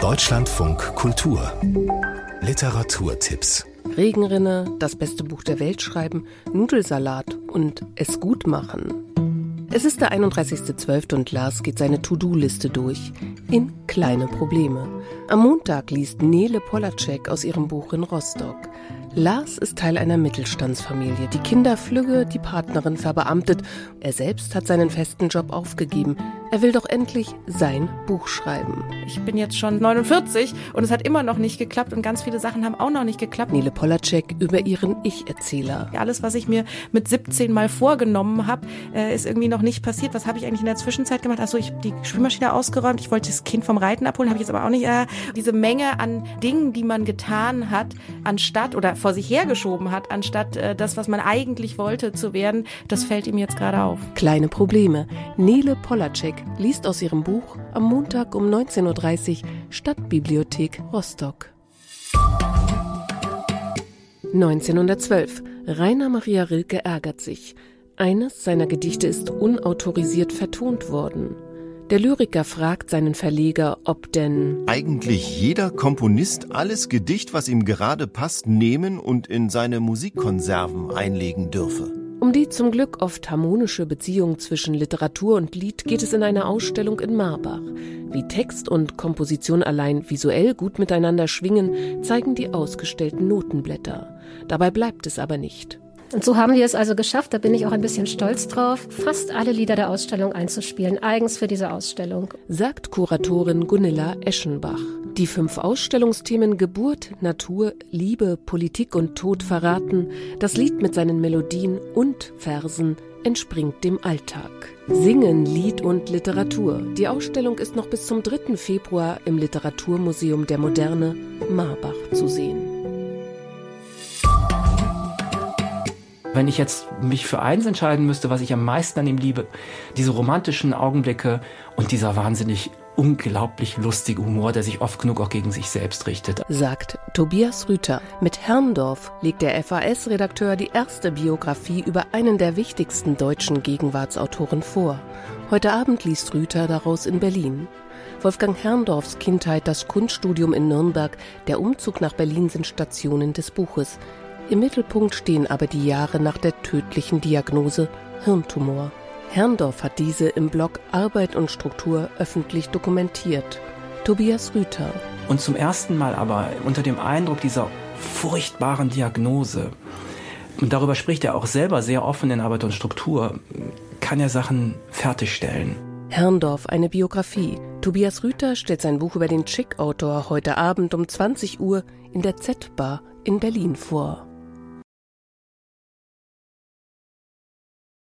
Deutschlandfunk Kultur Literaturtipps Regenrinne, das beste Buch der Welt schreiben, Nudelsalat und es gut machen. Es ist der 31.12. und Lars geht seine To-Do-Liste durch. In kleine Probleme. Am Montag liest Nele Polacek aus ihrem Buch in Rostock. Lars ist Teil einer Mittelstandsfamilie. Die Kinder flügge, die Partnerin verbeamtet. Er selbst hat seinen festen Job aufgegeben. Er will doch endlich sein Buch schreiben. Ich bin jetzt schon 49 und es hat immer noch nicht geklappt und ganz viele Sachen haben auch noch nicht geklappt. Nele Polacek über ihren Ich-Erzähler. Alles, was ich mir mit 17 mal vorgenommen habe, äh, ist irgendwie noch nicht passiert. Was habe ich eigentlich in der Zwischenzeit gemacht? Also ich habe die Spülmaschine ausgeräumt. Ich wollte das Kind vom Reiten abholen, habe ich jetzt aber auch nicht. Äh, diese Menge an Dingen, die man getan hat, anstatt oder vor sich hergeschoben hat, anstatt äh, das, was man eigentlich wollte zu werden, das fällt ihm jetzt gerade auf. Kleine Probleme. Nele Polacek liest aus ihrem Buch am Montag um 19.30 Uhr Stadtbibliothek Rostock. 1912. Rainer Maria Rilke ärgert sich. Eines seiner Gedichte ist unautorisiert vertont worden. Der Lyriker fragt seinen Verleger, ob denn eigentlich jeder Komponist alles Gedicht, was ihm gerade passt, nehmen und in seine Musikkonserven einlegen dürfe. Um die zum Glück oft harmonische Beziehung zwischen Literatur und Lied geht es in einer Ausstellung in Marbach. Wie Text und Komposition allein visuell gut miteinander schwingen, zeigen die ausgestellten Notenblätter. Dabei bleibt es aber nicht. Und so haben wir es also geschafft, da bin ich auch ein bisschen stolz drauf, fast alle Lieder der Ausstellung einzuspielen, eigens für diese Ausstellung. Sagt Kuratorin Gunilla Eschenbach. Die fünf Ausstellungsthemen Geburt, Natur, Liebe, Politik und Tod verraten, das Lied mit seinen Melodien und Versen entspringt dem Alltag. Singen, Lied und Literatur. Die Ausstellung ist noch bis zum 3. Februar im Literaturmuseum der Moderne Marbach zu sehen. Wenn ich jetzt mich für eins entscheiden müsste, was ich am meisten an ihm liebe, diese romantischen Augenblicke und dieser wahnsinnig unglaublich lustige Humor, der sich oft genug auch gegen sich selbst richtet. Sagt Tobias Rüther. Mit Herrndorf legt der FAS-Redakteur die erste Biografie über einen der wichtigsten deutschen Gegenwartsautoren vor. Heute Abend liest Rüther daraus in Berlin. Wolfgang Herrndorfs Kindheit, das Kunststudium in Nürnberg, der Umzug nach Berlin sind Stationen des Buches. Im Mittelpunkt stehen aber die Jahre nach der tödlichen Diagnose Hirntumor. Herrndorf hat diese im Blog Arbeit und Struktur öffentlich dokumentiert. Tobias Rüther. Und zum ersten Mal aber unter dem Eindruck dieser furchtbaren Diagnose, und darüber spricht er auch selber sehr offen in Arbeit und Struktur, kann er Sachen fertigstellen. Herrndorf, eine Biografie. Tobias Rüther stellt sein Buch über den Chick-Autor heute Abend um 20 Uhr in der Z-Bar in Berlin vor.